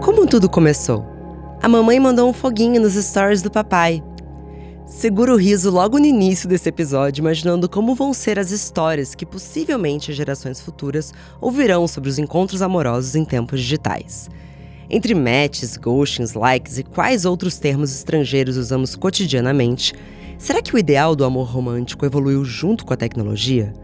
Como tudo começou? A mamãe mandou um foguinho nos stories do papai. Segura o riso logo no início desse episódio, imaginando como vão ser as histórias que possivelmente gerações futuras ouvirão sobre os encontros amorosos em tempos digitais. Entre matches, ghostings, likes e quais outros termos estrangeiros usamos cotidianamente, será que o ideal do amor romântico evoluiu junto com a tecnologia?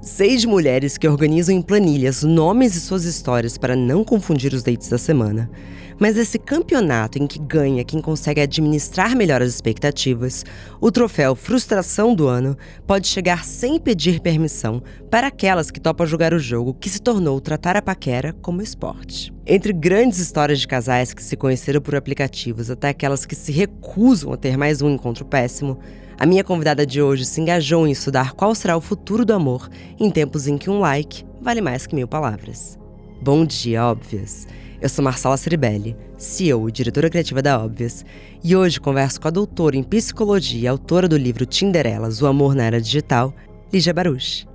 Seis mulheres que organizam em planilhas nomes e suas histórias para não confundir os dates da semana. Mas esse campeonato em que ganha quem consegue administrar melhor as expectativas, o troféu Frustração do Ano pode chegar sem pedir permissão para aquelas que topam jogar o jogo que se tornou tratar a paquera como esporte. Entre grandes histórias de casais que se conheceram por aplicativos até aquelas que se recusam a ter mais um encontro péssimo, a minha convidada de hoje se engajou em estudar qual será o futuro do amor em tempos em que um like vale mais que mil palavras. Bom dia, óbvias! Eu sou Marcela Ceribelli, CEO e diretora criativa da Óbvias, e hoje converso com a doutora em psicologia e autora do livro Tinderelas, O Amor na Era Digital, Lígia Baruch.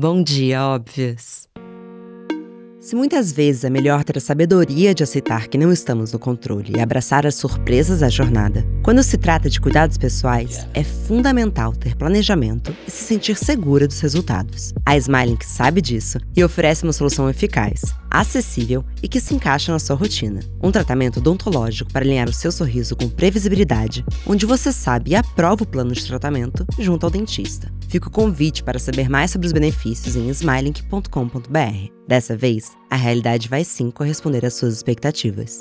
Bom dia, óbvias! Se muitas vezes é melhor ter a sabedoria de aceitar que não estamos no controle e abraçar as surpresas da jornada, quando se trata de cuidados pessoais, é fundamental ter planejamento e se sentir segura dos resultados. A Smiling sabe disso e oferece uma solução eficaz, acessível e que se encaixa na sua rotina. Um tratamento odontológico para alinhar o seu sorriso com previsibilidade, onde você sabe e aprova o plano de tratamento junto ao dentista. Fica o convite para saber mais sobre os benefícios em smiling.com.br. Dessa vez, a realidade vai sim corresponder às suas expectativas.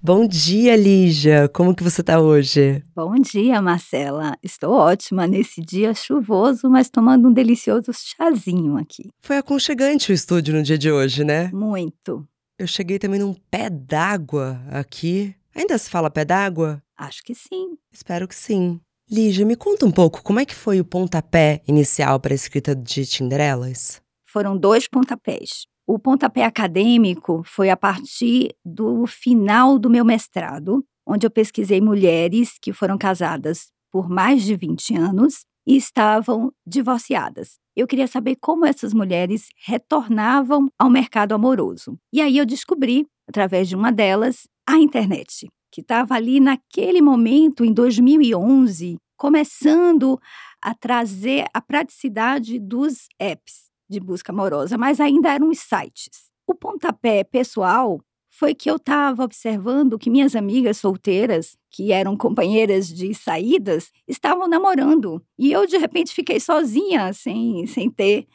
Bom dia, Lígia! Como que você tá hoje? Bom dia, Marcela. Estou ótima nesse dia chuvoso, mas tomando um delicioso chazinho aqui. Foi aconchegante o estúdio no dia de hoje, né? Muito. Eu cheguei também num pé d'água aqui. Ainda se fala pé d'água? Acho que sim. Espero que sim. Lígia, me conta um pouco como é que foi o pontapé inicial para a escrita de Tinderelas? Foram dois pontapés. O pontapé acadêmico foi a partir do final do meu mestrado, onde eu pesquisei mulheres que foram casadas por mais de 20 anos e estavam divorciadas. Eu queria saber como essas mulheres retornavam ao mercado amoroso. E aí eu descobri, através de uma delas, a internet que estava ali naquele momento, em 2011, começando a trazer a praticidade dos apps de busca amorosa, mas ainda eram os sites. O pontapé pessoal foi que eu estava observando que minhas amigas solteiras, que eram companheiras de saídas, estavam namorando. E eu, de repente, fiquei sozinha, sem, sem ter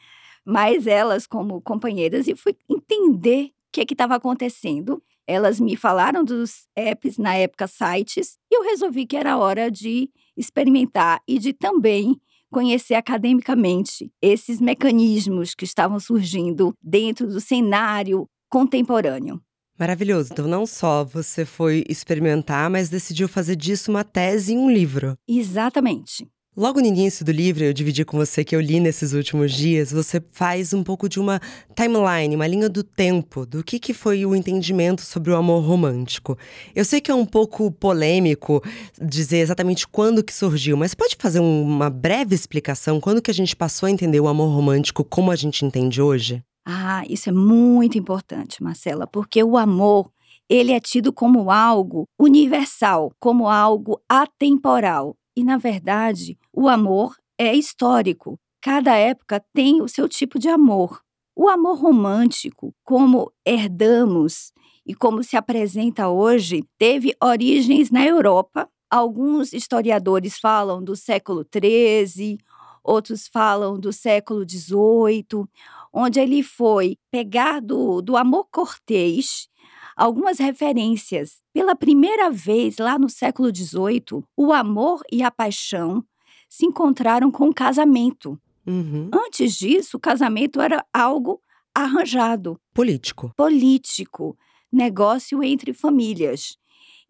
mais elas como companheiras, e fui entender o que estava acontecendo. Elas me falaram dos apps, na época sites, e eu resolvi que era hora de experimentar e de também conhecer academicamente esses mecanismos que estavam surgindo dentro do cenário contemporâneo. Maravilhoso. Então, não só você foi experimentar, mas decidiu fazer disso uma tese e um livro. Exatamente. Logo no início do livro, eu dividi com você que eu li nesses últimos dias, você faz um pouco de uma timeline, uma linha do tempo, do que, que foi o entendimento sobre o amor romântico. Eu sei que é um pouco polêmico dizer exatamente quando que surgiu, mas pode fazer uma breve explicação quando que a gente passou a entender o amor romântico como a gente entende hoje? Ah, isso é muito importante, Marcela, porque o amor ele é tido como algo universal, como algo atemporal. E, na verdade, o amor é histórico. Cada época tem o seu tipo de amor. O amor romântico, como herdamos e como se apresenta hoje, teve origens na Europa. Alguns historiadores falam do século XIII, outros falam do século XVIII, onde ele foi pegar do, do amor cortês algumas referências. Pela primeira vez, lá no século XVIII, o amor e a paixão se encontraram com o casamento. Uhum. Antes disso, o casamento era algo arranjado. Político. Político. Negócio entre famílias.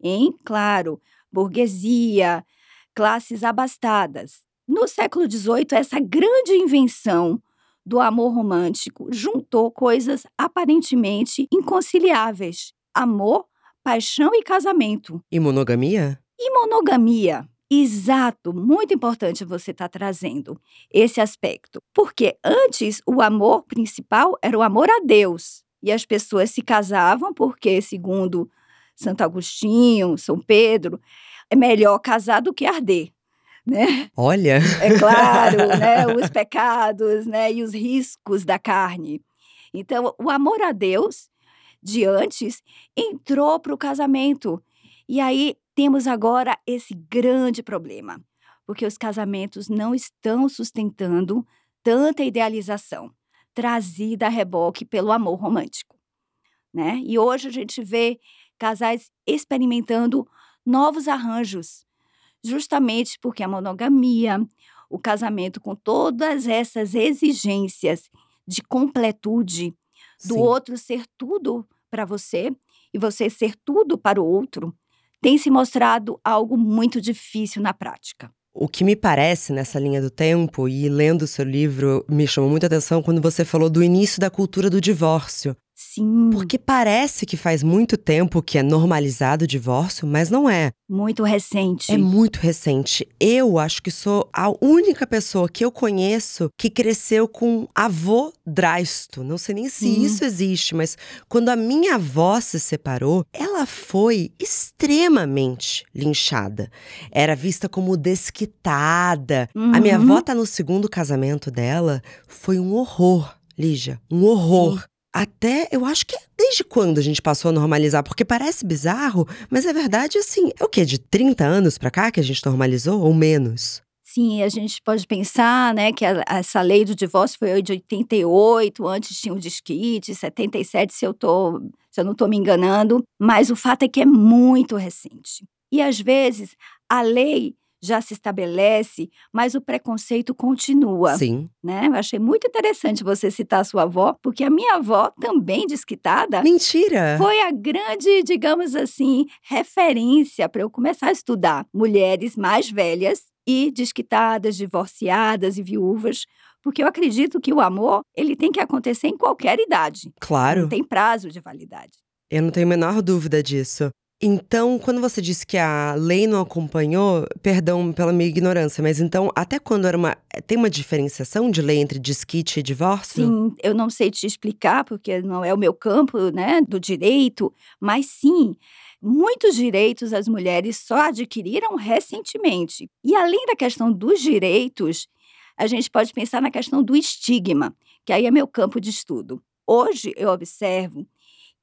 Em, claro, burguesia, classes abastadas. No século XVIII, essa grande invenção do amor romântico juntou coisas aparentemente inconciliáveis: amor, paixão e casamento. E monogamia? E monogamia? Exato, muito importante você estar tá trazendo esse aspecto, porque antes o amor principal era o amor a Deus, e as pessoas se casavam porque, segundo Santo Agostinho, São Pedro, é melhor casar do que arder. Né? Olha! É claro, né? Os pecados né? e os riscos da carne. Então, o amor a Deus de antes entrou para o casamento. E aí temos agora esse grande problema, porque os casamentos não estão sustentando tanta idealização trazida a reboque pelo amor romântico, né? E hoje a gente vê casais experimentando novos arranjos, justamente porque a monogamia, o casamento com todas essas exigências de completude, do Sim. outro ser tudo para você e você ser tudo para o outro, tem se mostrado algo muito difícil na prática. O que me parece nessa linha do tempo, e lendo o seu livro, me chamou muita atenção quando você falou do início da cultura do divórcio. Sim. Porque parece que faz muito tempo que é normalizado o divórcio, mas não é. Muito recente. É muito recente. Eu acho que sou a única pessoa que eu conheço que cresceu com avô drásto. Não sei nem se isso existe, mas quando a minha avó se separou, ela foi extremamente linchada. Era vista como desquitada. Uhum. A minha avó uhum. tá no segundo casamento dela, foi um horror. Lígia, um horror. Sim até, eu acho que é desde quando a gente passou a normalizar, porque parece bizarro, mas é verdade assim, é o quê? De 30 anos pra cá que a gente normalizou ou menos? Sim, a gente pode pensar, né, que a, essa lei do divórcio foi de 88, antes tinha o disquite, 77, se eu tô, se eu não estou me enganando, mas o fato é que é muito recente. E às vezes a lei já se estabelece, mas o preconceito continua. Sim. Né? Eu achei muito interessante você citar a sua avó, porque a minha avó, também desquitada. Mentira! Foi a grande, digamos assim, referência para eu começar a estudar mulheres mais velhas e desquitadas, divorciadas e viúvas, porque eu acredito que o amor, ele tem que acontecer em qualquer idade. Claro. Não tem prazo de validade. Eu não tenho a menor dúvida disso. Então, quando você disse que a lei não acompanhou, perdão pela minha ignorância, mas então, até quando era uma. Tem uma diferenciação de lei entre desquite e divórcio? Sim, eu não sei te explicar, porque não é o meu campo, né, do direito, mas sim. Muitos direitos as mulheres só adquiriram recentemente. E além da questão dos direitos, a gente pode pensar na questão do estigma, que aí é meu campo de estudo. Hoje eu observo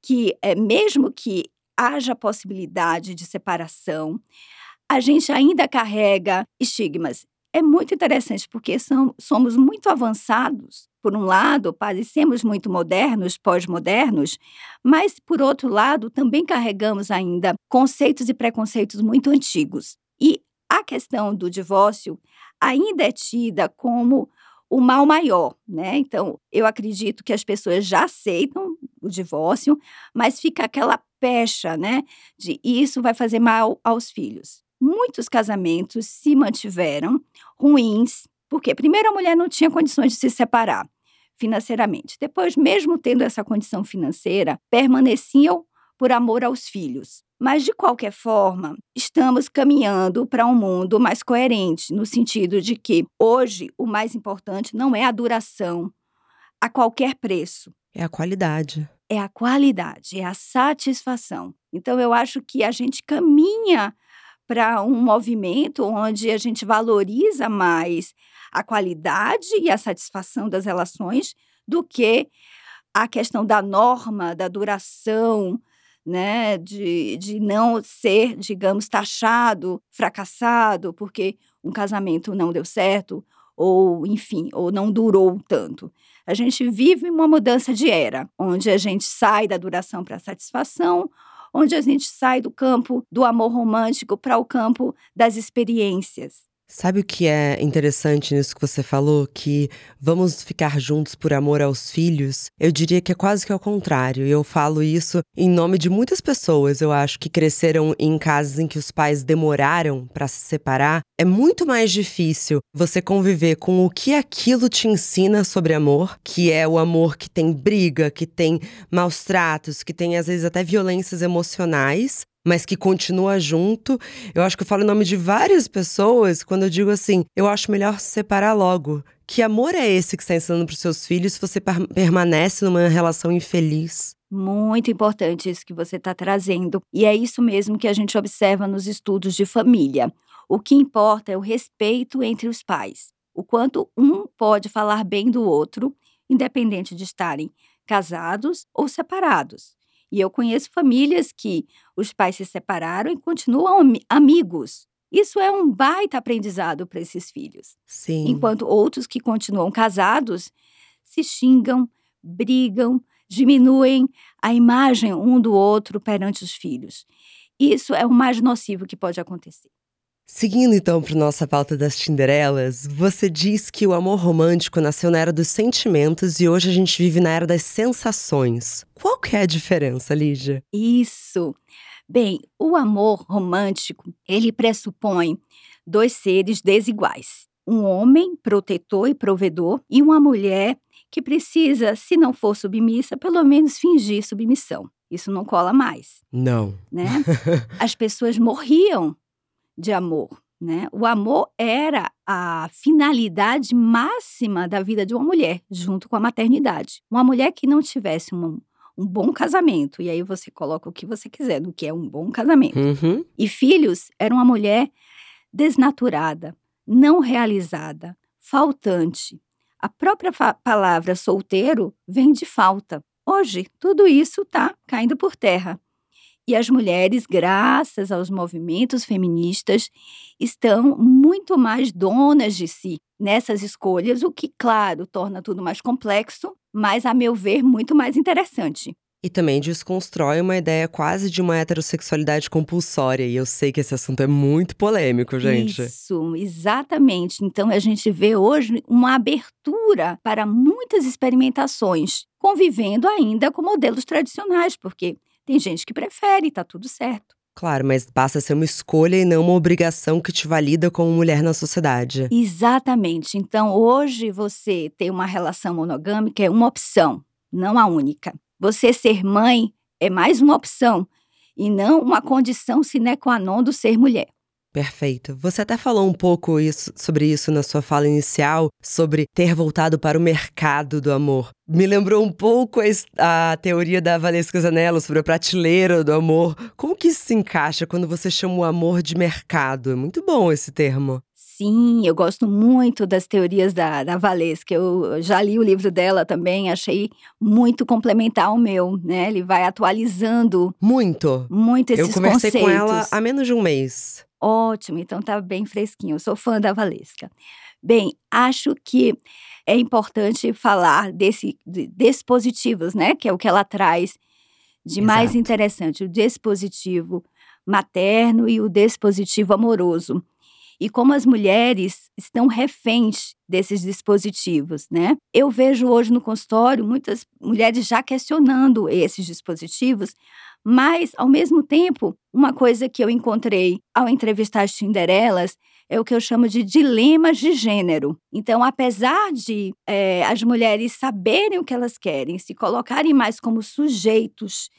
que, é, mesmo que haja possibilidade de separação, a gente ainda carrega estigmas. É muito interessante porque são, somos muito avançados. Por um lado, parecemos muito modernos, pós-modernos, mas, por outro lado, também carregamos ainda conceitos e preconceitos muito antigos. E a questão do divórcio ainda é tida como o mal maior, né? Então, eu acredito que as pessoas já aceitam o divórcio, mas fica aquela pecha, né? De isso vai fazer mal aos filhos. Muitos casamentos se mantiveram ruins, porque primeiro a mulher não tinha condições de se separar financeiramente. Depois, mesmo tendo essa condição financeira, permaneciam por amor aos filhos. Mas, de qualquer forma, estamos caminhando para um mundo mais coerente, no sentido de que hoje o mais importante não é a duração a qualquer preço. É a qualidade. É a qualidade, é a satisfação. Então, eu acho que a gente caminha para um movimento onde a gente valoriza mais a qualidade e a satisfação das relações do que a questão da norma, da duração, né, de, de não ser, digamos, taxado, fracassado, porque um casamento não deu certo, ou, enfim, ou não durou tanto. A gente vive uma mudança de era, onde a gente sai da duração para a satisfação, onde a gente sai do campo do amor romântico para o campo das experiências. Sabe o que é interessante nisso que você falou? Que vamos ficar juntos por amor aos filhos? Eu diria que é quase que ao contrário. E eu falo isso em nome de muitas pessoas, eu acho, que cresceram em casas em que os pais demoraram para se separar. É muito mais difícil você conviver com o que aquilo te ensina sobre amor, que é o amor que tem briga, que tem maus tratos, que tem às vezes até violências emocionais, mas que continua junto. Eu acho que eu falo em nome de várias pessoas quando eu digo assim: eu acho melhor se separar logo. Que amor é esse que está ensinando para os seus filhos se você permanece numa relação infeliz? Muito importante isso que você está trazendo. E é isso mesmo que a gente observa nos estudos de família. O que importa é o respeito entre os pais. O quanto um pode falar bem do outro, independente de estarem casados ou separados. E eu conheço famílias que os pais se separaram e continuam amigos. Isso é um baita aprendizado para esses filhos. Sim. Enquanto outros que continuam casados se xingam, brigam, diminuem a imagem um do outro perante os filhos. Isso é o mais nocivo que pode acontecer. Seguindo então para nossa pauta das Tinderelas, você diz que o amor romântico nasceu na era dos sentimentos e hoje a gente vive na era das sensações. Qual que é a diferença, Lígia? Isso. Bem, o amor romântico, ele pressupõe dois seres desiguais. Um homem protetor e provedor e uma mulher que precisa, se não for submissa, pelo menos fingir submissão. Isso não cola mais. Não. Né? As pessoas morriam de amor. Né? O amor era a finalidade máxima da vida de uma mulher, junto com a maternidade. Uma mulher que não tivesse um, um bom casamento, e aí você coloca o que você quiser do que é um bom casamento, uhum. e filhos, era uma mulher desnaturada, não realizada, faltante. A própria palavra solteiro vem de falta. Hoje, tudo isso está caindo por terra. E as mulheres, graças aos movimentos feministas, estão muito mais donas de si nessas escolhas, o que, claro, torna tudo mais complexo, mas, a meu ver, muito mais interessante. E também desconstrói uma ideia quase de uma heterossexualidade compulsória. E eu sei que esse assunto é muito polêmico, gente. Isso, exatamente. Então a gente vê hoje uma abertura para muitas experimentações, convivendo ainda com modelos tradicionais, porque tem gente que prefere, tá tudo certo. Claro, mas passa a ser uma escolha e não uma obrigação que te valida como mulher na sociedade. Exatamente. Então, hoje você ter uma relação monogâmica é uma opção, não a única. Você ser mãe é mais uma opção e não uma condição sine qua non do ser mulher. Perfeito. Você até falou um pouco isso, sobre isso na sua fala inicial, sobre ter voltado para o mercado do amor. Me lembrou um pouco a, a teoria da Valesca Zanello sobre a prateleira do amor. Como que isso se encaixa quando você chama o amor de mercado? É muito bom esse termo. Sim, eu gosto muito das teorias da, da Valesca. Eu já li o livro dela também, achei muito complementar ao meu, né? Ele vai atualizando. Muito. Muito esses conceitos. Eu conversei conceitos. com ela há menos de um mês. Ótimo, então tá bem fresquinho. Eu sou fã da Valesca. Bem, acho que é importante falar desse de dispositivos, né? Que é o que ela traz de mais Exato. interessante, o dispositivo materno e o dispositivo amoroso. E como as mulheres estão reféns desses dispositivos, né? Eu vejo hoje no consultório muitas mulheres já questionando esses dispositivos, mas, ao mesmo tempo, uma coisa que eu encontrei ao entrevistar as Tinderelas é o que eu chamo de dilemas de gênero. Então, apesar de é, as mulheres saberem o que elas querem, se colocarem mais como sujeitos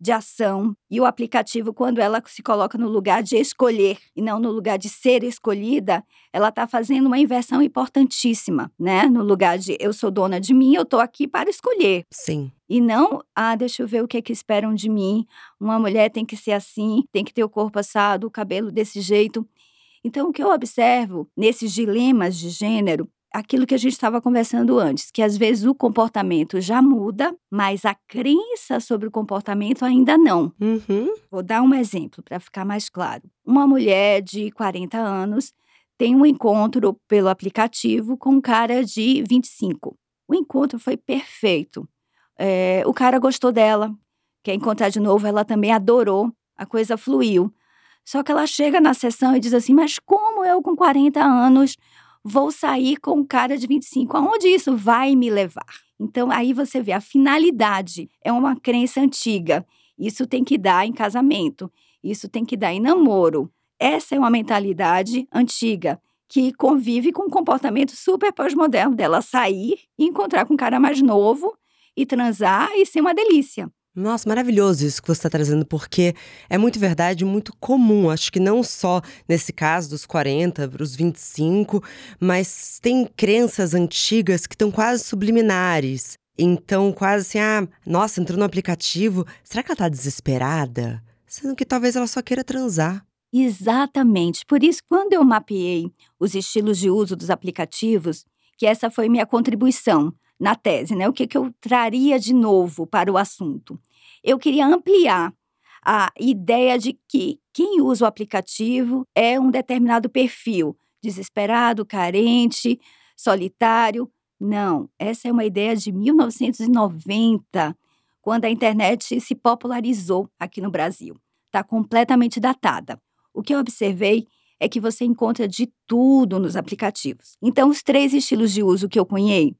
de ação e o aplicativo, quando ela se coloca no lugar de escolher e não no lugar de ser escolhida, ela está fazendo uma inversão importantíssima, né? No lugar de eu sou dona de mim, eu estou aqui para escolher. Sim. E não, ah, deixa eu ver o que é que esperam de mim. Uma mulher tem que ser assim, tem que ter o corpo assado, o cabelo desse jeito. Então, o que eu observo nesses dilemas de gênero aquilo que a gente estava conversando antes, que às vezes o comportamento já muda, mas a crença sobre o comportamento ainda não. Uhum. Vou dar um exemplo para ficar mais claro. Uma mulher de 40 anos tem um encontro pelo aplicativo com um cara de 25. O encontro foi perfeito. É, o cara gostou dela, quer encontrar de novo, ela também adorou, a coisa fluiu. Só que ela chega na sessão e diz assim: Mas como eu, com 40 anos, vou sair com um cara de 25. Aonde isso vai me levar? Então, aí você vê a finalidade. É uma crença antiga. Isso tem que dar em casamento. Isso tem que dar em namoro. Essa é uma mentalidade antiga que convive com um comportamento super pós-moderno dela sair e encontrar com um cara mais novo e transar e ser uma delícia. Nossa, maravilhoso isso que você está trazendo, porque é muito verdade, muito comum. Acho que não só nesse caso dos 40 para os 25, mas tem crenças antigas que estão quase subliminares. Então, quase assim, ah, nossa, entrou no aplicativo, será que ela tá desesperada? Sendo que talvez ela só queira transar. Exatamente. Por isso, quando eu mapeei os estilos de uso dos aplicativos, que essa foi minha contribuição na tese, né? O que, que eu traria de novo para o assunto? Eu queria ampliar a ideia de que quem usa o aplicativo é um determinado perfil, desesperado, carente, solitário. Não, essa é uma ideia de 1990, quando a internet se popularizou aqui no Brasil. Está completamente datada. O que eu observei é que você encontra de tudo nos aplicativos. Então, os três estilos de uso que eu cunhei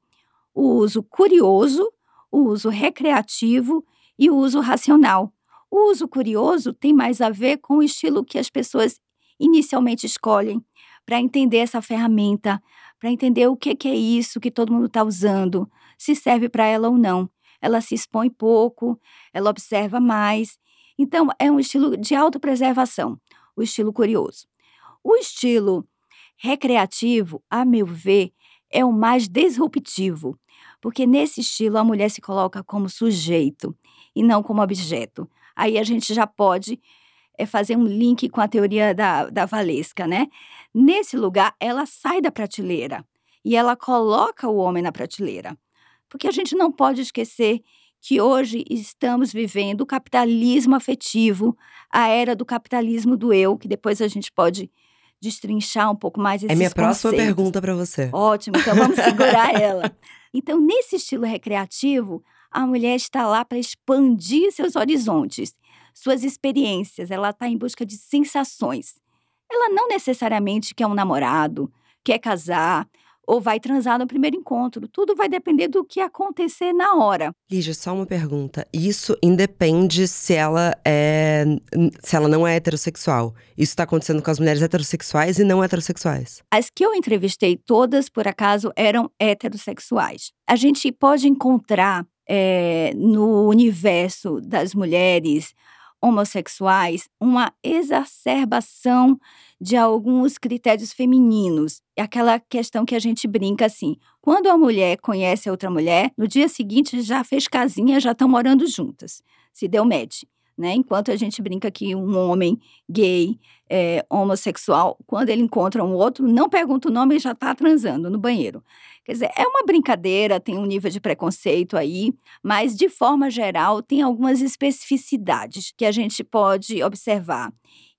o uso curioso, o uso recreativo e o uso racional. O uso curioso tem mais a ver com o estilo que as pessoas inicialmente escolhem para entender essa ferramenta, para entender o que, que é isso que todo mundo está usando, se serve para ela ou não. Ela se expõe pouco, ela observa mais. Então, é um estilo de autopreservação, o estilo curioso. O estilo recreativo, a meu ver, é o mais disruptivo, porque nesse estilo a mulher se coloca como sujeito e não como objeto. Aí a gente já pode é, fazer um link com a teoria da, da Valesca, né? Nesse lugar, ela sai da prateleira e ela coloca o homem na prateleira. Porque a gente não pode esquecer que hoje estamos vivendo o capitalismo afetivo, a era do capitalismo do eu, que depois a gente pode destrinchar um pouco mais esses É minha próxima conceitos. pergunta para você. Ótimo, então vamos segurar ela. Então, nesse estilo recreativo, a mulher está lá para expandir seus horizontes, suas experiências, ela está em busca de sensações. Ela não necessariamente quer um namorado, quer casar ou vai transar no primeiro encontro. Tudo vai depender do que acontecer na hora. Lígia, só uma pergunta. Isso independe se ela é se ela não é heterossexual. Isso está acontecendo com as mulheres heterossexuais e não heterossexuais. As que eu entrevistei, todas, por acaso, eram heterossexuais. A gente pode encontrar é, no universo das mulheres homossexuais uma exacerbação de alguns critérios femininos. É aquela questão que a gente brinca assim: quando a mulher conhece a outra mulher, no dia seguinte já fez casinha, já estão morando juntas. Se deu match. Né? Enquanto a gente brinca que um homem gay, é, homossexual, quando ele encontra um outro, não pergunta o nome e já está transando no banheiro. Quer dizer, é uma brincadeira, tem um nível de preconceito aí, mas de forma geral tem algumas especificidades que a gente pode observar,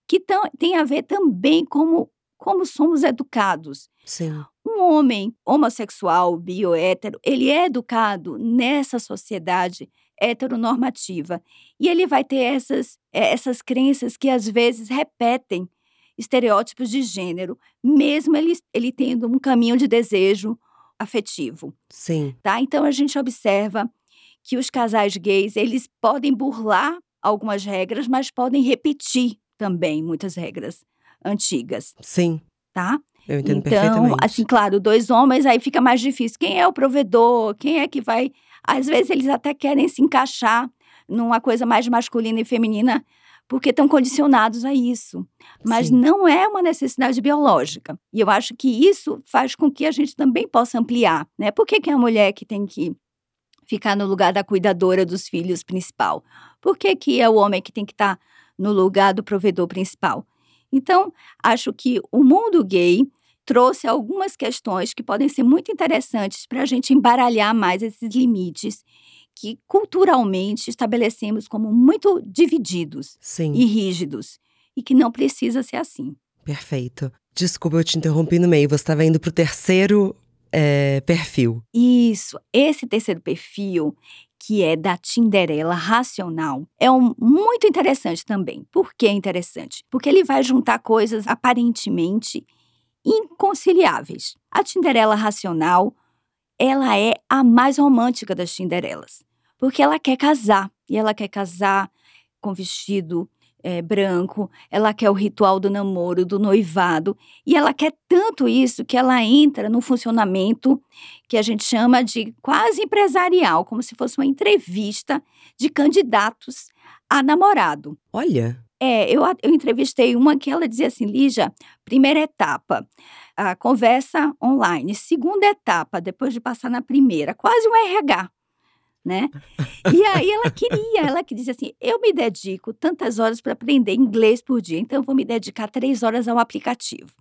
que tão, tem a ver também como, como somos educados. Sim. Um homem homossexual, bio, hétero, ele é educado nessa sociedade heteronormativa. E ele vai ter essas, essas crenças que às vezes repetem estereótipos de gênero, mesmo ele, ele tendo um caminho de desejo afetivo. Sim. Tá? Então a gente observa que os casais gays, eles podem burlar algumas regras, mas podem repetir também muitas regras antigas, Sim. tá? Eu entendo então, perfeitamente. assim, claro, dois homens aí fica mais difícil. Quem é o provedor? Quem é que vai às vezes eles até querem se encaixar numa coisa mais masculina e feminina porque estão condicionados a isso. Mas Sim. não é uma necessidade biológica. E eu acho que isso faz com que a gente também possa ampliar, né? Por que, que é a mulher que tem que ficar no lugar da cuidadora dos filhos principal? Por que, que é o homem que tem que estar no lugar do provedor principal? Então, acho que o mundo gay trouxe algumas questões que podem ser muito interessantes para a gente embaralhar mais esses limites que culturalmente estabelecemos como muito divididos Sim. e rígidos e que não precisa ser assim. Perfeito. Desculpa, eu te interrompi no meio. Você estava indo pro terceiro é, perfil. Isso, esse terceiro perfil, que é da Tinderela racional, é um, muito interessante também. Por que interessante? Porque ele vai juntar coisas aparentemente inconciliáveis. A Tinderela racional, ela é a mais romântica das Tinderelas, porque ela quer casar, e ela quer casar com vestido é, branco, ela quer o ritual do namoro, do noivado, e ela quer tanto isso que ela entra no funcionamento que a gente chama de quase empresarial, como se fosse uma entrevista de candidatos a namorado. Olha. É, eu, eu entrevistei uma que ela dizia assim, Lígia, primeira etapa, a conversa online. Segunda etapa, depois de passar na primeira, quase um RH né? E aí ela queria, ela que dizia assim: eu me dedico tantas horas para aprender inglês por dia, então eu vou me dedicar três horas ao aplicativo.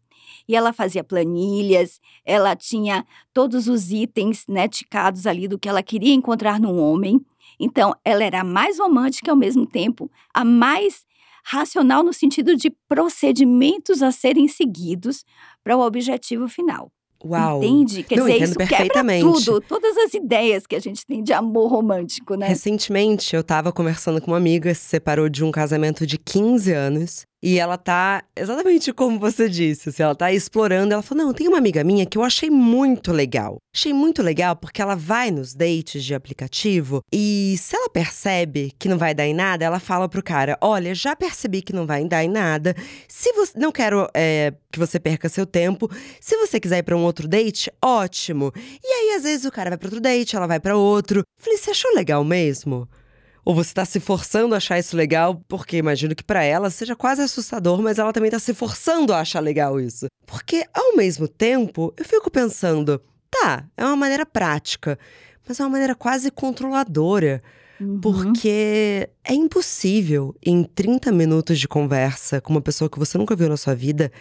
E ela fazia planilhas, ela tinha todos os itens né, ticados ali do que ela queria encontrar num homem. Então, ela era a mais romântica ao mesmo tempo, a mais racional no sentido de procedimentos a serem seguidos para o objetivo final. Uau! Entende? Quer Não, dizer, isso perfeitamente. quebra tudo, todas as ideias que a gente tem de amor romântico, né? Recentemente, eu tava conversando com uma amiga, se separou de um casamento de 15 anos. E ela tá exatamente como você disse, assim, ela tá explorando. Ela falou: Não, tem uma amiga minha que eu achei muito legal. Achei muito legal porque ela vai nos dates de aplicativo e se ela percebe que não vai dar em nada, ela fala pro cara: Olha, já percebi que não vai dar em nada. Se você. Não quero é, que você perca seu tempo. Se você quiser ir pra um outro date, ótimo. E aí, às vezes, o cara vai pra outro date, ela vai pra outro. Falei: Você achou legal mesmo? Ou você está se forçando a achar isso legal, porque imagino que para ela seja quase assustador, mas ela também está se forçando a achar legal isso. Porque, ao mesmo tempo, eu fico pensando, tá, é uma maneira prática, mas é uma maneira quase controladora. Uhum. Porque é impossível, em 30 minutos de conversa com uma pessoa que você nunca viu na sua vida,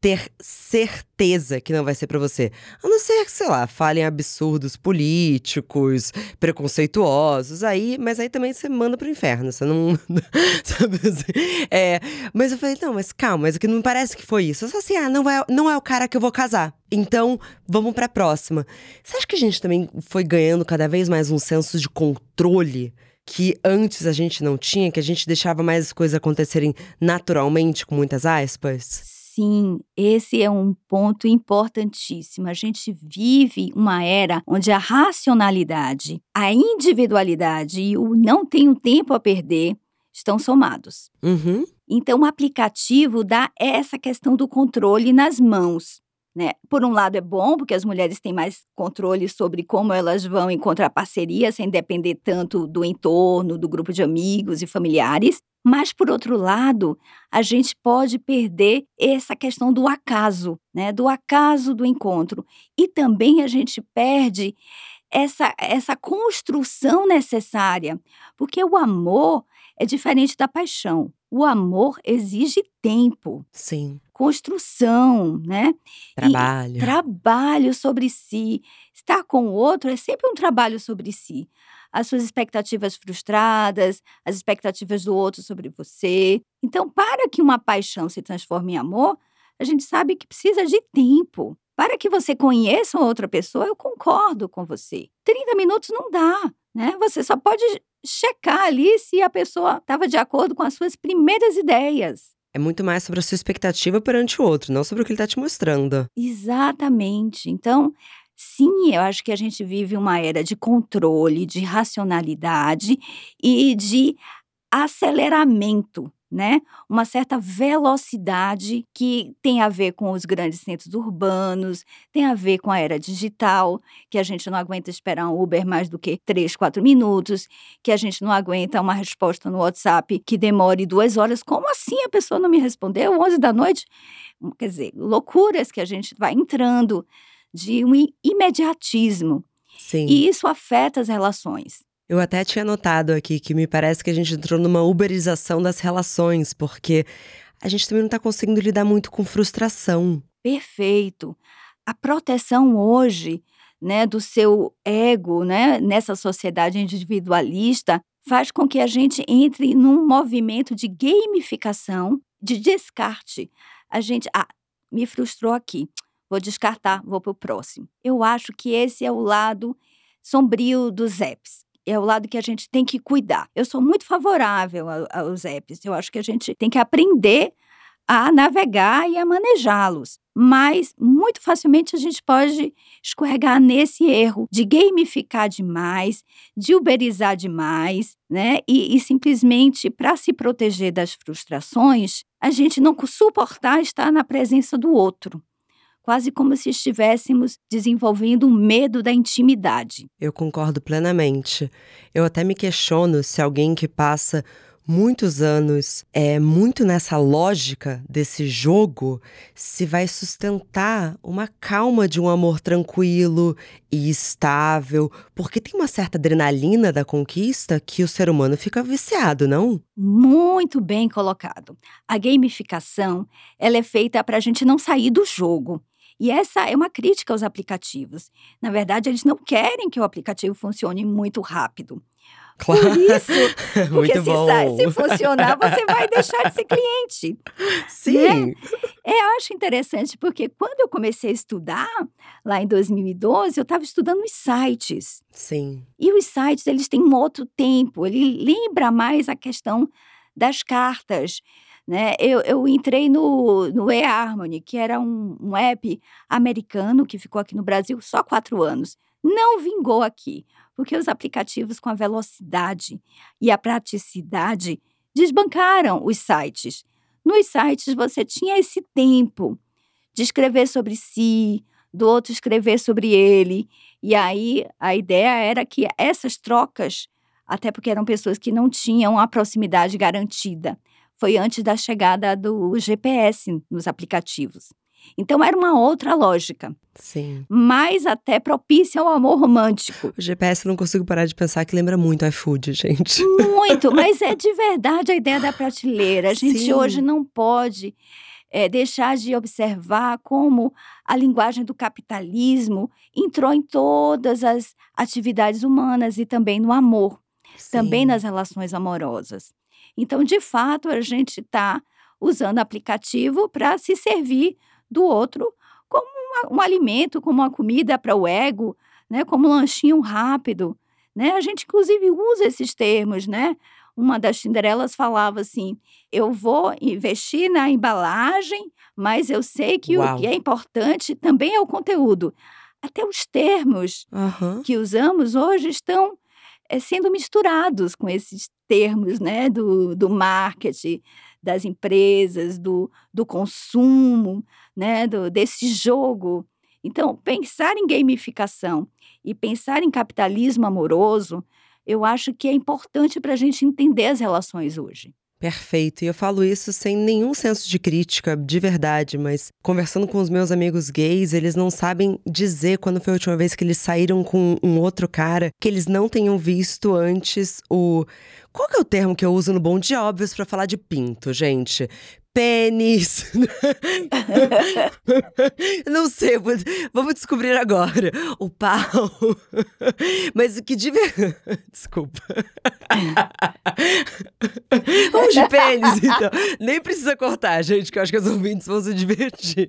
ter certeza que não vai ser pra você. A não ser que, sei lá, falem absurdos políticos, preconceituosos, aí, mas aí também você manda pro inferno, você não. sabe assim? É, mas eu falei, não, mas calma, mas o que não me parece que foi isso. Eu só assim, ah, não, vai, não é o cara que eu vou casar. Então, vamos pra próxima. Você acha que a gente também foi ganhando cada vez mais um senso de controle? Que antes a gente não tinha, que a gente deixava mais as coisas acontecerem naturalmente, com muitas aspas? Sim, esse é um ponto importantíssimo. A gente vive uma era onde a racionalidade, a individualidade e o não tenho tempo a perder estão somados. Uhum. Então, o aplicativo dá essa questão do controle nas mãos. Né? Por um lado é bom, porque as mulheres têm mais controle sobre como elas vão encontrar parceria, sem depender tanto do entorno, do grupo de amigos e familiares. Mas, por outro lado, a gente pode perder essa questão do acaso, né? Do acaso do encontro. E também a gente perde essa, essa construção necessária, porque o amor é diferente da paixão. O amor exige tempo. Sim. Construção, né? Trabalho. E trabalho sobre si. Estar com o outro é sempre um trabalho sobre si as suas expectativas frustradas, as expectativas do outro sobre você. Então, para que uma paixão se transforme em amor, a gente sabe que precisa de tempo. Para que você conheça outra pessoa, eu concordo com você. 30 minutos não dá, né? Você só pode checar ali se a pessoa estava de acordo com as suas primeiras ideias. É muito mais sobre a sua expectativa perante o outro, não sobre o que ele está te mostrando. Exatamente. Então, Sim, eu acho que a gente vive uma era de controle, de racionalidade e de aceleramento, né? Uma certa velocidade que tem a ver com os grandes centros urbanos, tem a ver com a era digital, que a gente não aguenta esperar um Uber mais do que três, quatro minutos, que a gente não aguenta uma resposta no WhatsApp que demore duas horas. Como assim a pessoa não me respondeu? 11 da noite? Quer dizer, loucuras que a gente vai entrando de um imediatismo. Sim. E isso afeta as relações. Eu até tinha notado aqui que me parece que a gente entrou numa uberização das relações, porque a gente também não está conseguindo lidar muito com frustração. Perfeito. A proteção hoje, né, do seu ego, né, nessa sociedade individualista, faz com que a gente entre num movimento de gamificação, de descarte. A gente, ah, me frustrou aqui vou descartar, vou para o próximo. Eu acho que esse é o lado sombrio dos apps. É o lado que a gente tem que cuidar. Eu sou muito favorável aos apps. Eu acho que a gente tem que aprender a navegar e a manejá-los. Mas muito facilmente a gente pode escorregar nesse erro de gamificar demais, de uberizar demais, né? E, e simplesmente para se proteger das frustrações, a gente não suportar estar na presença do outro quase como se estivéssemos desenvolvendo um medo da intimidade. Eu concordo plenamente. Eu até me questiono se alguém que passa muitos anos é muito nessa lógica desse jogo, se vai sustentar uma calma de um amor tranquilo e estável, porque tem uma certa adrenalina da conquista que o ser humano fica viciado, não? Muito bem colocado. A gamificação, ela é feita para a gente não sair do jogo. E essa é uma crítica aos aplicativos. Na verdade, eles não querem que o aplicativo funcione muito rápido. Claro. Por isso, porque se, sai, se, funcionar, você vai deixar de ser cliente. Sim. Né? É, eu acho interessante, porque quando eu comecei a estudar, lá em 2012, eu estava estudando os sites. Sim. E os sites, eles têm um outro tempo, ele lembra mais a questão das cartas. Né? Eu, eu entrei no, no eHarmony, que era um, um app americano que ficou aqui no Brasil só quatro anos. Não vingou aqui, porque os aplicativos com a velocidade e a praticidade desbancaram os sites. Nos sites você tinha esse tempo de escrever sobre si, do outro escrever sobre ele. E aí a ideia era que essas trocas, até porque eram pessoas que não tinham a proximidade garantida, foi antes da chegada do GPS nos aplicativos. Então era uma outra lógica. Sim. Mais até propícia ao amor romântico. O GPS eu não consigo parar de pensar que lembra muito iFood, gente. Muito, mas é de verdade a ideia da prateleira. A gente Sim. hoje não pode é, deixar de observar como a linguagem do capitalismo entrou em todas as atividades humanas e também no amor, Sim. também nas relações amorosas. Então, de fato, a gente está usando aplicativo para se servir do outro como uma, um alimento, como uma comida para o ego, né? como um lanchinho rápido. Né? A gente, inclusive, usa esses termos, né? Uma das Cinderelas falava assim: eu vou investir na embalagem, mas eu sei que Uau. o que é importante também é o conteúdo. Até os termos uhum. que usamos hoje estão sendo misturados com esses termos né, do, do marketing, das empresas, do, do consumo, né, do, desse jogo. Então, pensar em gamificação e pensar em capitalismo amoroso, eu acho que é importante para a gente entender as relações hoje. Perfeito. E eu falo isso sem nenhum senso de crítica, de verdade, mas conversando com os meus amigos gays, eles não sabem dizer quando foi a última vez que eles saíram com um outro cara que eles não tenham visto antes o. Qual que é o termo que eu uso no Bom Dia Óbvios para falar de pinto, gente? Pênis. Não sei, vamos descobrir agora. O pau. Mas o que de Desculpa. Vamos de pênis, então. Nem precisa cortar, gente, que eu acho que os ouvintes vão se divertir.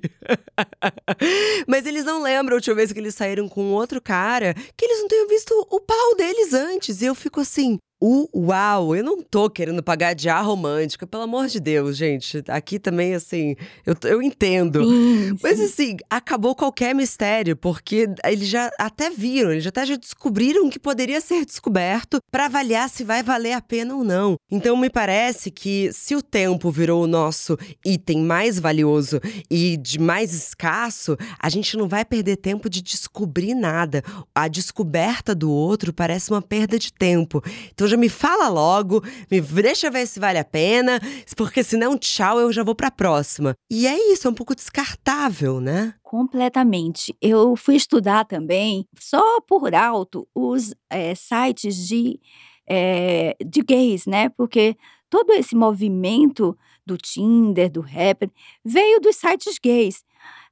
Mas eles não lembram a última vez que eles saíram com outro cara que eles não tenham visto o pau deles antes. E eu fico assim, Uau, eu não tô querendo pagar de ar romântica, pelo amor de Deus, gente. Aqui também, assim, eu, eu entendo. Sim, Mas, assim, acabou qualquer mistério, porque eles já até viram, eles até já descobriram que poderia ser descoberto para avaliar se vai valer a pena ou não. Então, me parece que se o tempo virou o nosso item mais valioso e de mais escasso, a gente não vai perder tempo de descobrir nada. A descoberta do outro parece uma perda de tempo. Então, já me fala logo, me deixa ver se vale a pena, porque senão, tchau, eu já vou pra próxima. E é isso, é um pouco descartável, né? Completamente. Eu fui estudar também, só por alto, os é, sites de, é, de gays, né? Porque todo esse movimento do Tinder, do Rapper, veio dos sites gays.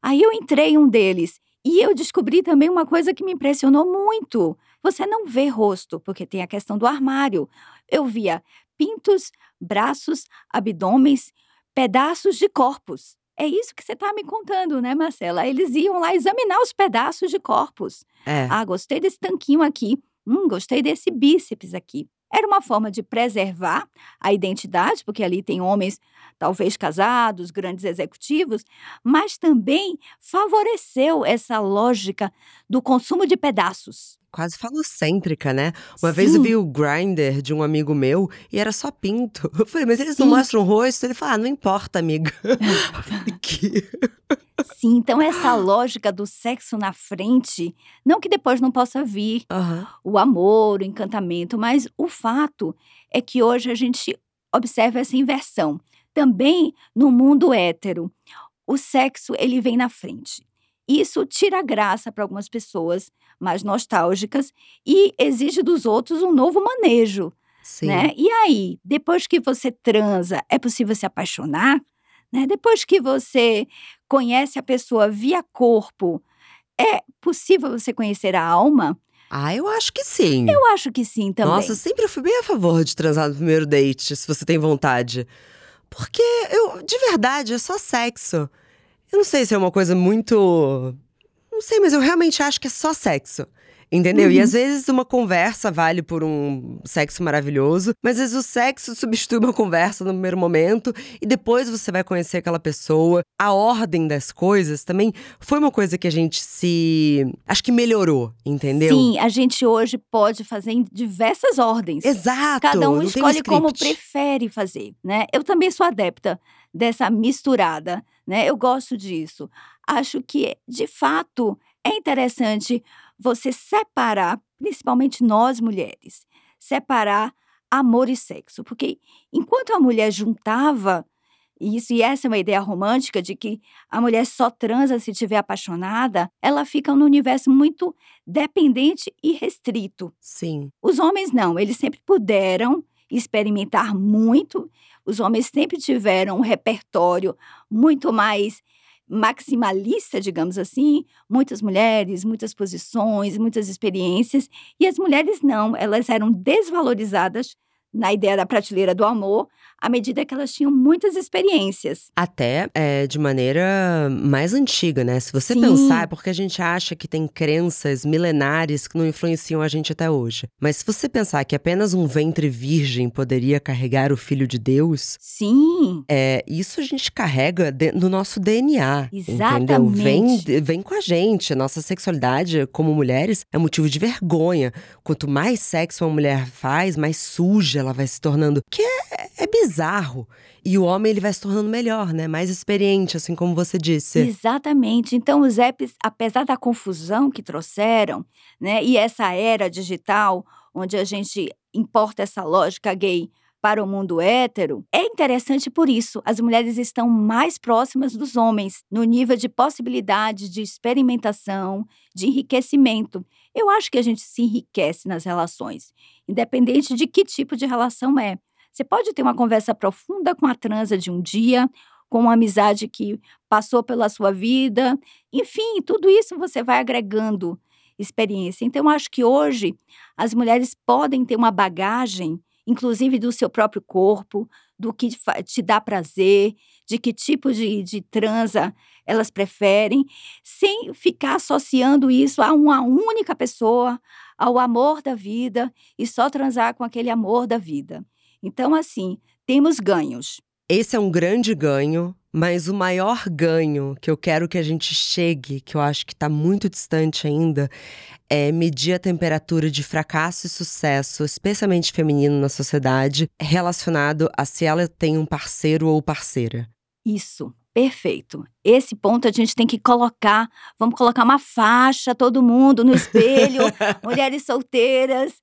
Aí eu entrei em um deles e eu descobri também uma coisa que me impressionou muito. Você não vê rosto, porque tem a questão do armário. Eu via pintos, braços, abdômenes, pedaços de corpos. É isso que você está me contando, né, Marcela? Eles iam lá examinar os pedaços de corpos. É. Ah, gostei desse tanquinho aqui. Hum, gostei desse bíceps aqui. Era uma forma de preservar a identidade, porque ali tem homens talvez casados, grandes executivos, mas também favoreceu essa lógica do consumo de pedaços. Quase falocêntrica, né? Uma Sim. vez eu vi o grinder de um amigo meu e era só pinto. Eu falei, mas eles Sim. não mostram o rosto? Ele falou, ah, não importa, amiga. Sim, então essa lógica do sexo na frente, não que depois não possa vir uhum. o amor, o encantamento, mas o fato é que hoje a gente observa essa inversão. Também no mundo hétero, o sexo ele vem na frente. Isso tira graça para algumas pessoas mais nostálgicas e exige dos outros um novo manejo. Sim. Né? E aí, depois que você transa, é possível se apaixonar? Né? Depois que você conhece a pessoa via corpo, é possível você conhecer a alma? Ah, eu acho que sim. Eu acho que sim também. Nossa, sempre fui bem a favor de transar no primeiro date, se você tem vontade. Porque eu, de verdade, é só sexo. Eu não sei se é uma coisa muito. Não sei, mas eu realmente acho que é só sexo. Entendeu? Uhum. E às vezes uma conversa vale por um sexo maravilhoso, mas às vezes o sexo substitui uma conversa no primeiro momento e depois você vai conhecer aquela pessoa. A ordem das coisas também foi uma coisa que a gente se. Acho que melhorou, entendeu? Sim, a gente hoje pode fazer em diversas ordens. Exato. Cada um escolhe um como prefere fazer, né? Eu também sou adepta dessa misturada, né? Eu gosto disso. Acho que, de fato, é interessante você separar, principalmente nós mulheres, separar amor e sexo. Porque enquanto a mulher juntava isso, e essa é uma ideia romântica de que a mulher só transa se estiver apaixonada, ela fica num universo muito dependente e restrito. Sim. Os homens não, eles sempre puderam experimentar muito, os homens sempre tiveram um repertório muito mais maximalista, digamos assim, muitas mulheres, muitas posições, muitas experiências, e as mulheres não, elas eram desvalorizadas na ideia da prateleira do amor, à medida que elas tinham muitas experiências. Até é, de maneira mais antiga, né? Se você Sim. pensar, é porque a gente acha que tem crenças milenares que não influenciam a gente até hoje. Mas se você pensar que apenas um ventre virgem poderia carregar o filho de Deus. Sim. É, isso a gente carrega no nosso DNA. Exatamente. Entendeu? Vem, vem com a gente. Nossa sexualidade, como mulheres, é motivo de vergonha. Quanto mais sexo uma mulher faz, mais suja ela vai se tornando. Que é, é bizarro bizarro. E o homem ele vai se tornando melhor, né? Mais experiente, assim como você disse. Exatamente. Então os apps, apesar da confusão que trouxeram, né? E essa era digital, onde a gente importa essa lógica gay para o mundo hétero, é interessante por isso. As mulheres estão mais próximas dos homens no nível de possibilidade de experimentação, de enriquecimento. Eu acho que a gente se enriquece nas relações, independente de que tipo de relação é. Você pode ter uma conversa profunda com a transa de um dia, com uma amizade que passou pela sua vida. Enfim, tudo isso você vai agregando experiência. Então, acho que hoje as mulheres podem ter uma bagagem, inclusive do seu próprio corpo, do que te dá prazer, de que tipo de, de transa elas preferem, sem ficar associando isso a uma única pessoa, ao amor da vida e só transar com aquele amor da vida. Então, assim, temos ganhos. Esse é um grande ganho, mas o maior ganho que eu quero que a gente chegue, que eu acho que está muito distante ainda, é medir a temperatura de fracasso e sucesso, especialmente feminino na sociedade, relacionado a se ela tem um parceiro ou parceira. Isso, perfeito. Esse ponto a gente tem que colocar, vamos colocar uma faixa, todo mundo no espelho, mulheres solteiras,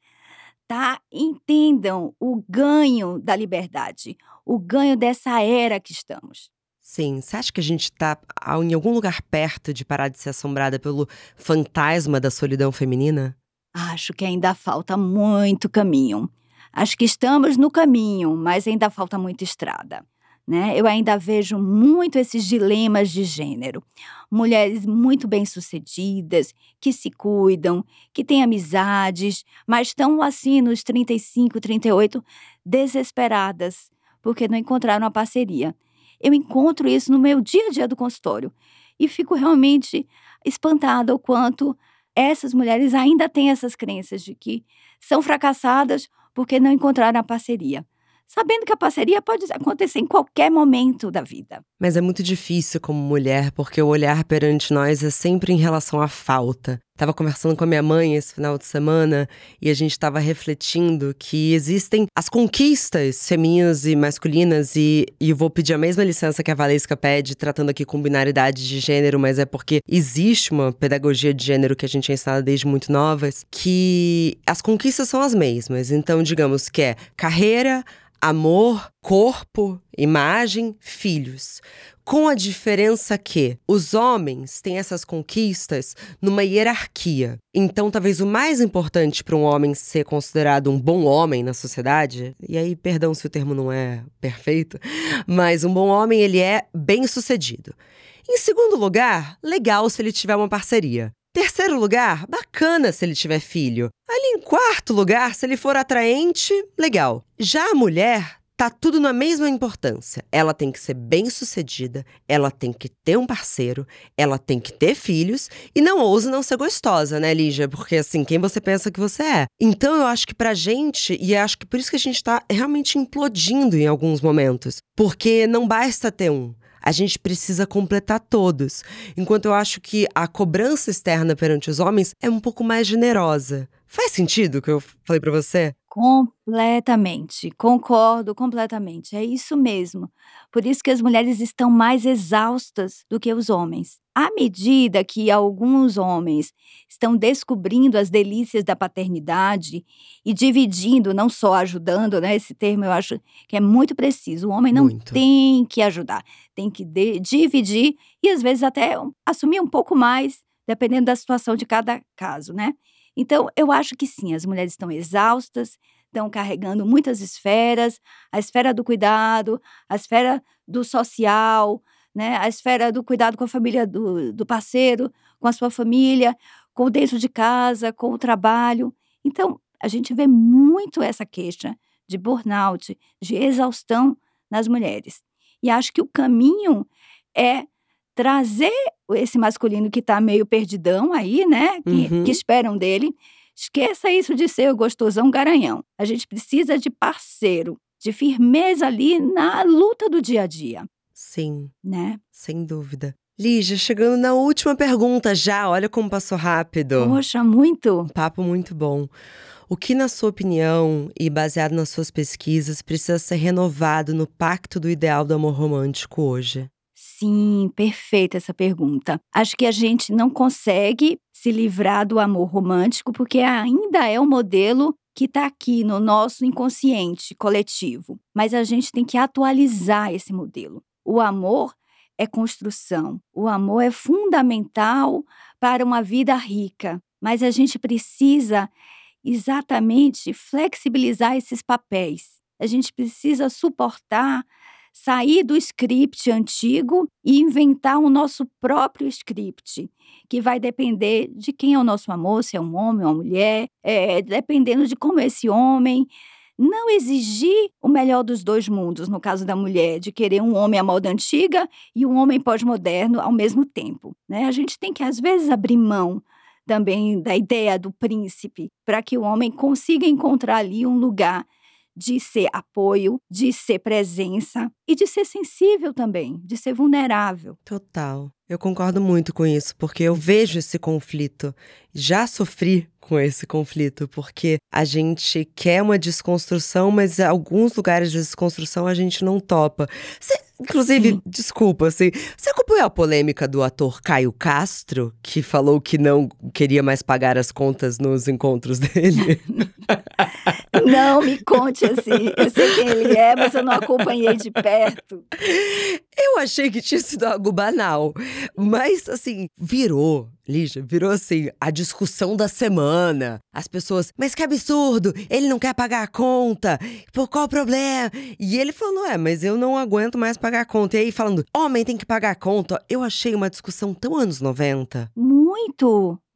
tá? Entendam o ganho da liberdade, o ganho dessa era que estamos. Sim, você acha que a gente está em algum lugar perto de parar de ser assombrada pelo fantasma da solidão feminina? Acho que ainda falta muito caminho. Acho que estamos no caminho, mas ainda falta muita estrada. Né? Eu ainda vejo muito esses dilemas de gênero. Mulheres muito bem-sucedidas, que se cuidam, que têm amizades, mas estão assim nos 35, 38, desesperadas, porque não encontraram a parceria. Eu encontro isso no meu dia a dia do consultório e fico realmente espantada o quanto essas mulheres ainda têm essas crenças de que são fracassadas porque não encontraram a parceria sabendo que a parceria pode acontecer em qualquer momento da vida. Mas é muito difícil como mulher, porque o olhar perante nós é sempre em relação à falta. Tava conversando com a minha mãe esse final de semana e a gente estava refletindo que existem as conquistas femininas e masculinas, e, e vou pedir a mesma licença que a Valesca pede, tratando aqui com binaridade de gênero, mas é porque existe uma pedagogia de gênero que a gente é ensinada desde muito novas, que as conquistas são as mesmas. Então, digamos que é carreira, amor, corpo, imagem, filhos. Com a diferença que os homens têm essas conquistas numa hierarquia. Então, talvez o mais importante para um homem ser considerado um bom homem na sociedade, e aí, perdão se o termo não é perfeito, mas um bom homem ele é bem-sucedido. Em segundo lugar, legal se ele tiver uma parceria. Terceiro lugar, bacana se ele tiver filho. Ali em quarto lugar, se ele for atraente, legal. Já a mulher tá tudo na mesma importância. Ela tem que ser bem-sucedida, ela tem que ter um parceiro, ela tem que ter filhos e não ouse não ser gostosa, né, Lígia? Porque assim, quem você pensa que você é? Então eu acho que pra gente, e acho que por isso que a gente tá realmente implodindo em alguns momentos, porque não basta ter um. A gente precisa completar todos. Enquanto eu acho que a cobrança externa perante os homens é um pouco mais generosa. Faz sentido o que eu falei para você? Completamente, concordo completamente. É isso mesmo. Por isso que as mulheres estão mais exaustas do que os homens. À medida que alguns homens estão descobrindo as delícias da paternidade e dividindo, não só ajudando, né? Esse termo eu acho que é muito preciso. O homem não Muito. tem que ajudar, tem que dividir e às vezes até um- assumir um pouco mais, dependendo da situação de cada caso, né? Então, eu acho que sim, as mulheres estão exaustas, estão carregando muitas esferas, a esfera do cuidado, a esfera do social, né? A esfera do cuidado com a família do, do parceiro, com a sua família, com o dentro de casa, com o trabalho. Então, a gente vê muito essa queixa de burnout, de exaustão nas mulheres. E acho que o caminho é trazer esse masculino que está meio perdidão aí, né? Que, Uhum. que esperam dele. Esqueça isso de ser o gostosão garanhão. A gente precisa de parceiro, de firmeza ali na luta do dia a dia, Sim, né? sem dúvida. Lígia, chegando na última pergunta já, olha como passou rápido. Poxa, muito. Um papo muito bom. O que, na sua opinião, e baseado nas suas pesquisas, precisa ser renovado no pacto do ideal do amor romântico hoje? Sim, perfeita essa pergunta. Acho que a gente não consegue se livrar do amor romântico porque ainda é o modelo que está aqui no nosso inconsciente coletivo. Mas a gente tem que atualizar esse modelo. O amor é construção, o amor é fundamental para uma vida rica, mas a gente precisa exatamente flexibilizar esses papéis. A gente precisa suportar sair do script antigo e inventar o nosso próprio script, que vai depender de quem é o nosso amor, se é um homem ou uma mulher, é, dependendo de como é esse homem. Não exigir o melhor dos dois mundos, no caso da mulher, de querer um homem à moda antiga e um homem pós-moderno ao mesmo tempo. Né? A gente tem que, às vezes, abrir mão também da ideia do príncipe, para que o homem consiga encontrar ali um lugar de ser apoio, de ser presença e de ser sensível também, de ser vulnerável. Total. Eu concordo muito com isso, porque eu vejo esse conflito. Já sofri com esse conflito, porque a gente quer uma desconstrução, mas em alguns lugares de desconstrução a gente não topa. Cê, inclusive, Sim. desculpa, assim, você acompanhou a polêmica do ator Caio Castro, que falou que não queria mais pagar as contas nos encontros dele? Não me conte assim. Eu sei quem ele é, mas eu não acompanhei de perto. Eu achei que tinha sido algo banal. Mas, assim, virou, Lígia, virou assim, a discussão da semana. As pessoas, mas que absurdo! Ele não quer pagar a conta! Por qual o problema? E ele falando, é, mas eu não aguento mais pagar a conta. E aí, falando, homem tem que pagar a conta. Eu achei uma discussão tão anos 90.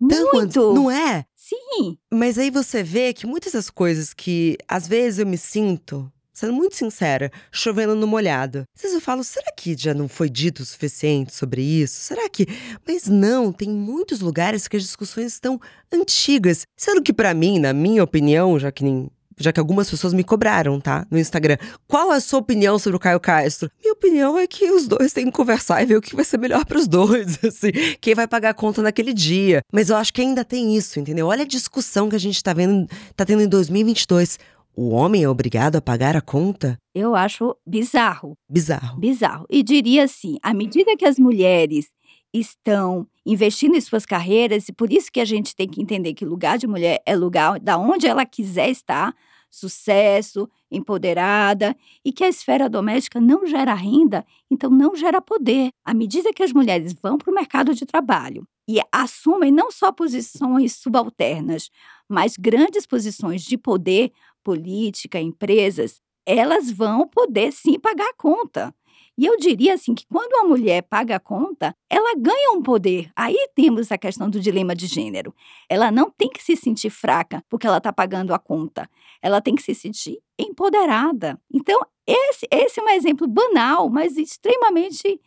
Muito, muito. Não é? Sim, Mas aí você vê que muitas das coisas que às vezes eu me sinto, sendo muito sincera, chovendo no molhado. Às vezes eu falo, será que já não foi dito o suficiente sobre isso? Será que. Mas não, tem muitos lugares que as discussões estão antigas. Sendo que, pra mim, na minha opinião, já que nem já que algumas pessoas me cobraram, tá? No Instagram. Qual a sua opinião sobre o Caio Castro? Minha opinião é que os dois têm que conversar e ver o que vai ser melhor para os dois, assim. Quem vai pagar a conta naquele dia. Mas eu acho que ainda tem isso, entendeu? Olha a discussão que a gente tá vendo, tá tendo em 2022. O homem é obrigado a pagar a conta? Eu acho bizarro. Bizarro. Bizarro. E diria assim: à medida que as mulheres estão investindo em suas carreiras, e por isso que a gente tem que entender que lugar de mulher é lugar da onde ela quiser estar, sucesso, empoderada, e que a esfera doméstica não gera renda, então não gera poder. À medida que as mulheres vão para o mercado de trabalho e assumem não só posições subalternas, mas grandes posições de poder, política, empresas, elas vão poder sim pagar a conta. E eu diria assim que quando a mulher paga a conta, ela ganha um poder. Aí temos a questão do dilema de gênero. Ela não tem que se sentir fraca porque ela está pagando a conta. Ela tem que se sentir empoderada. Então, esse, esse é um exemplo banal, mas extremamente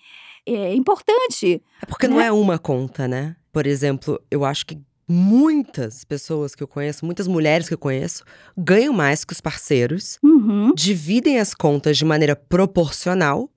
é, importante. É porque né? não é uma conta, né? Por exemplo, eu acho que muitas pessoas que eu conheço, muitas mulheres que eu conheço, ganham mais que os parceiros, uhum. dividem as contas de maneira proporcional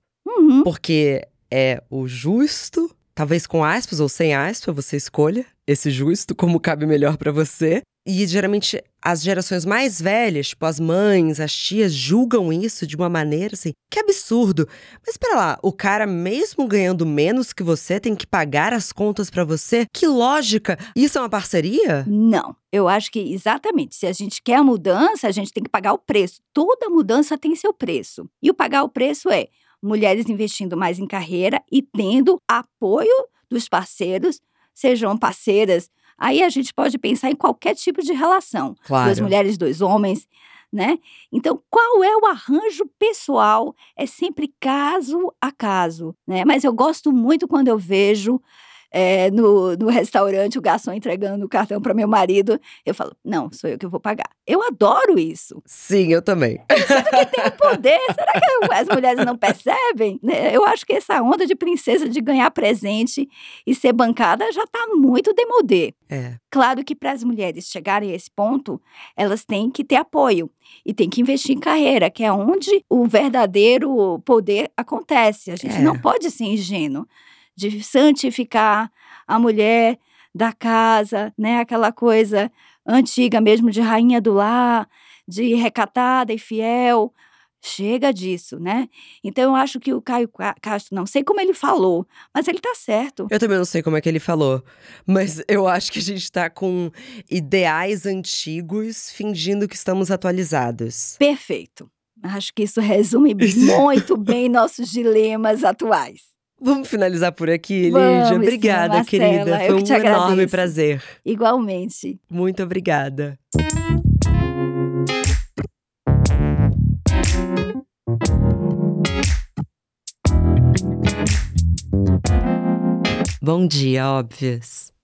Uhum. Porque é o justo, talvez com aspas ou sem aspas, você escolha esse justo como cabe melhor para você. E geralmente as gerações mais velhas, tipo as mães, as tias, julgam isso de uma maneira assim, que absurdo. Mas espera lá, o cara mesmo ganhando menos que você tem que pagar as contas para você? Que lógica! Isso é uma parceria? Não. Eu acho que exatamente, se a gente quer a mudança, a gente tem que pagar o preço. Toda mudança tem seu preço. E o pagar o preço é mulheres investindo mais em carreira e tendo apoio dos parceiros, sejam parceiras. Aí a gente pode pensar em qualquer tipo de relação. Claro. Duas mulheres, dois homens, né? Então, qual é o arranjo pessoal? É sempre caso a caso, né? Mas eu gosto muito quando eu vejo é, no, no restaurante, o garçom entregando o cartão para meu marido, eu falo, não, sou eu que vou pagar. Eu adoro isso. Sim, eu também. Sinto que tem poder. Será que as mulheres não percebem? Né, eu acho que essa onda de princesa de ganhar presente e ser bancada já está muito demodê. É. Claro que para as mulheres chegarem a esse ponto, elas têm que ter apoio e têm que investir em carreira, que é onde o verdadeiro poder acontece. A gente É. não pode ser ingênuo de santificar a mulher da casa, né? Aquela coisa antiga mesmo de rainha do lar, de recatada e fiel. Chega disso, né? Então eu acho que o Caio Ca- Castro, não sei como ele falou, mas ele tá certo. Eu também não sei como é que ele falou, mas eu acho que a gente tá com ideais antigos fingindo que estamos atualizados. Perfeito. Acho que isso resume muito bem nossos dilemas atuais. Vamos finalizar por aqui, Lídia. Obrigada, querida. Foi um enorme agradeço. prazer. Igualmente. Muito obrigada. Bom dia, óbvios.